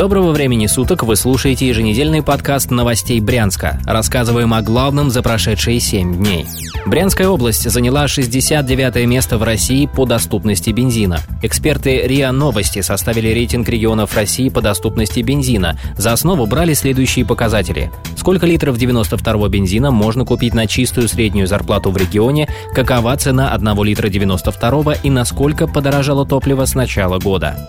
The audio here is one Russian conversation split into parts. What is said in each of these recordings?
Доброго времени суток, вы слушаете еженедельный подкаст новостей Брянска. Рассказываем о главном за прошедшие 7 дней. Брянская область заняла 69 место в России по доступности бензина. Эксперты РИА Новости составили рейтинг регионов России по доступности бензина. За основу брали следующие показатели. Сколько литров 92 бензина можно купить на чистую среднюю зарплату в регионе, какова цена 1 литра 92 и насколько подорожало топливо с начала года.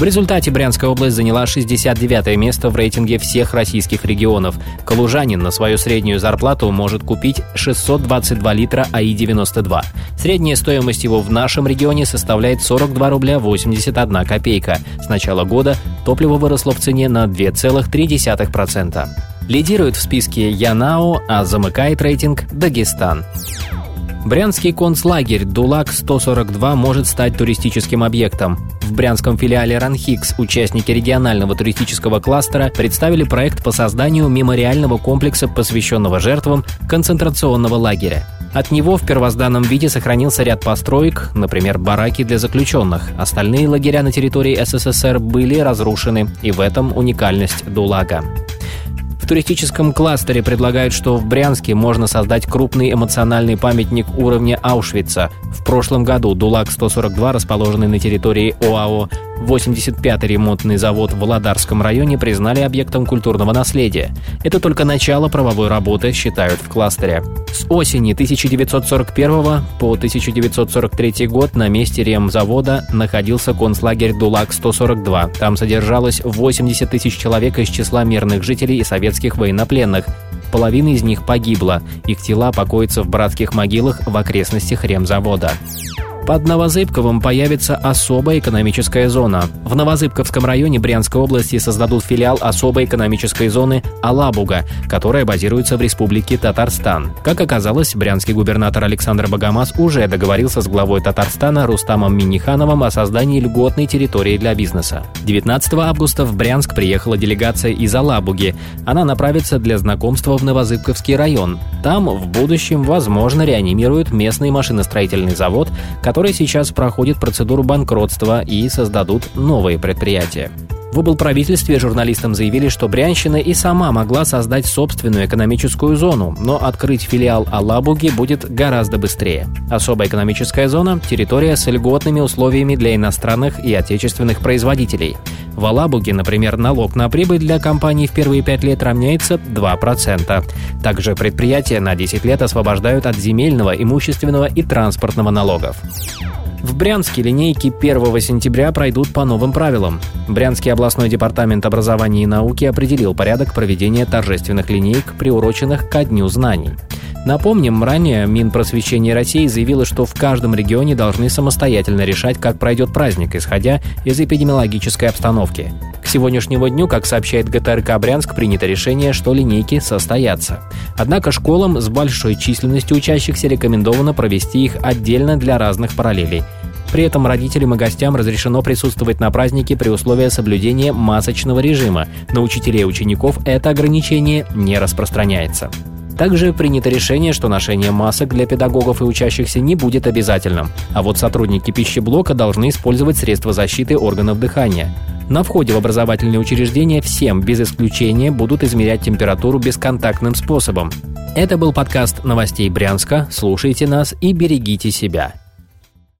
В результате Брянская область заняла 69 место в рейтинге всех российских регионов. Калужанин на свою среднюю зарплату может купить 622 литра АИ-92. Средняя стоимость его в нашем регионе составляет 42 рубля 81 копейка. С начала года топливо выросло в цене на 2,3%. Лидирует в списке Янао, а замыкает рейтинг Дагестан. Брянский концлагерь «Дулак-142» может стать туристическим объектом. В брянском филиале «Ранхикс» участники регионального туристического кластера представили проект по созданию мемориального комплекса, посвященного жертвам концентрационного лагеря. От него в первозданном виде сохранился ряд построек, например, бараки для заключенных. Остальные лагеря на территории СССР были разрушены, и в этом уникальность Дулага туристическом кластере предлагают, что в Брянске можно создать крупный эмоциональный памятник уровня Аушвица. В прошлом году ДУЛАК-142, расположенный на территории ОАО 85-й ремонтный завод в Володарском районе признали объектом культурного наследия. Это только начало правовой работы, считают в кластере. С осени 1941 по 1943 год на месте ремзавода находился концлагерь ДУЛАК-142. Там содержалось 80 тысяч человек из числа мирных жителей и советских военнопленных. Половина из них погибла. Их тела покоятся в братских могилах в окрестностях ремзавода. Под Новозыбковым появится особая экономическая зона. В Новозыбковском районе Брянской области создадут филиал особой экономической зоны Алабуга, которая базируется в республике Татарстан. Как оказалось, брянский губернатор Александр Богомаз уже договорился с главой Татарстана Рустамом Минихановым о создании льготной территории для бизнеса. 19 августа в Брянск приехала делегация из Алабуги. Она направится для знакомства в Новозыбковский район. Там в будущем, возможно, реанимируют местный машиностроительный завод, который сейчас проходит процедуру банкротства и создадут новые предприятия. В облправительстве журналистам заявили, что Брянщина и сама могла создать собственную экономическую зону, но открыть филиал Алабуги будет гораздо быстрее. Особая экономическая зона – территория с льготными условиями для иностранных и отечественных производителей. В Алабуге, например, налог на прибыль для компаний в первые пять лет равняется 2%. Также предприятия на 10 лет освобождают от земельного, имущественного и транспортного налогов. В Брянске линейки 1 сентября пройдут по новым правилам. Брянский областной департамент образования и науки определил порядок проведения торжественных линеек, приуроченных ко Дню знаний. Напомним, ранее Минпросвещение России заявило, что в каждом регионе должны самостоятельно решать, как пройдет праздник, исходя из эпидемиологической обстановки. К сегодняшнему дню, как сообщает ГТРК Брянск, принято решение, что линейки состоятся. Однако школам с большой численностью учащихся рекомендовано провести их отдельно для разных параллелей. При этом родителям и гостям разрешено присутствовать на празднике при условии соблюдения масочного режима. На учителей и учеников это ограничение не распространяется. Также принято решение, что ношение масок для педагогов и учащихся не будет обязательным, а вот сотрудники пищеблока должны использовать средства защиты органов дыхания. На входе в образовательные учреждения всем, без исключения, будут измерять температуру бесконтактным способом. Это был подкаст новостей Брянска. Слушайте нас и берегите себя.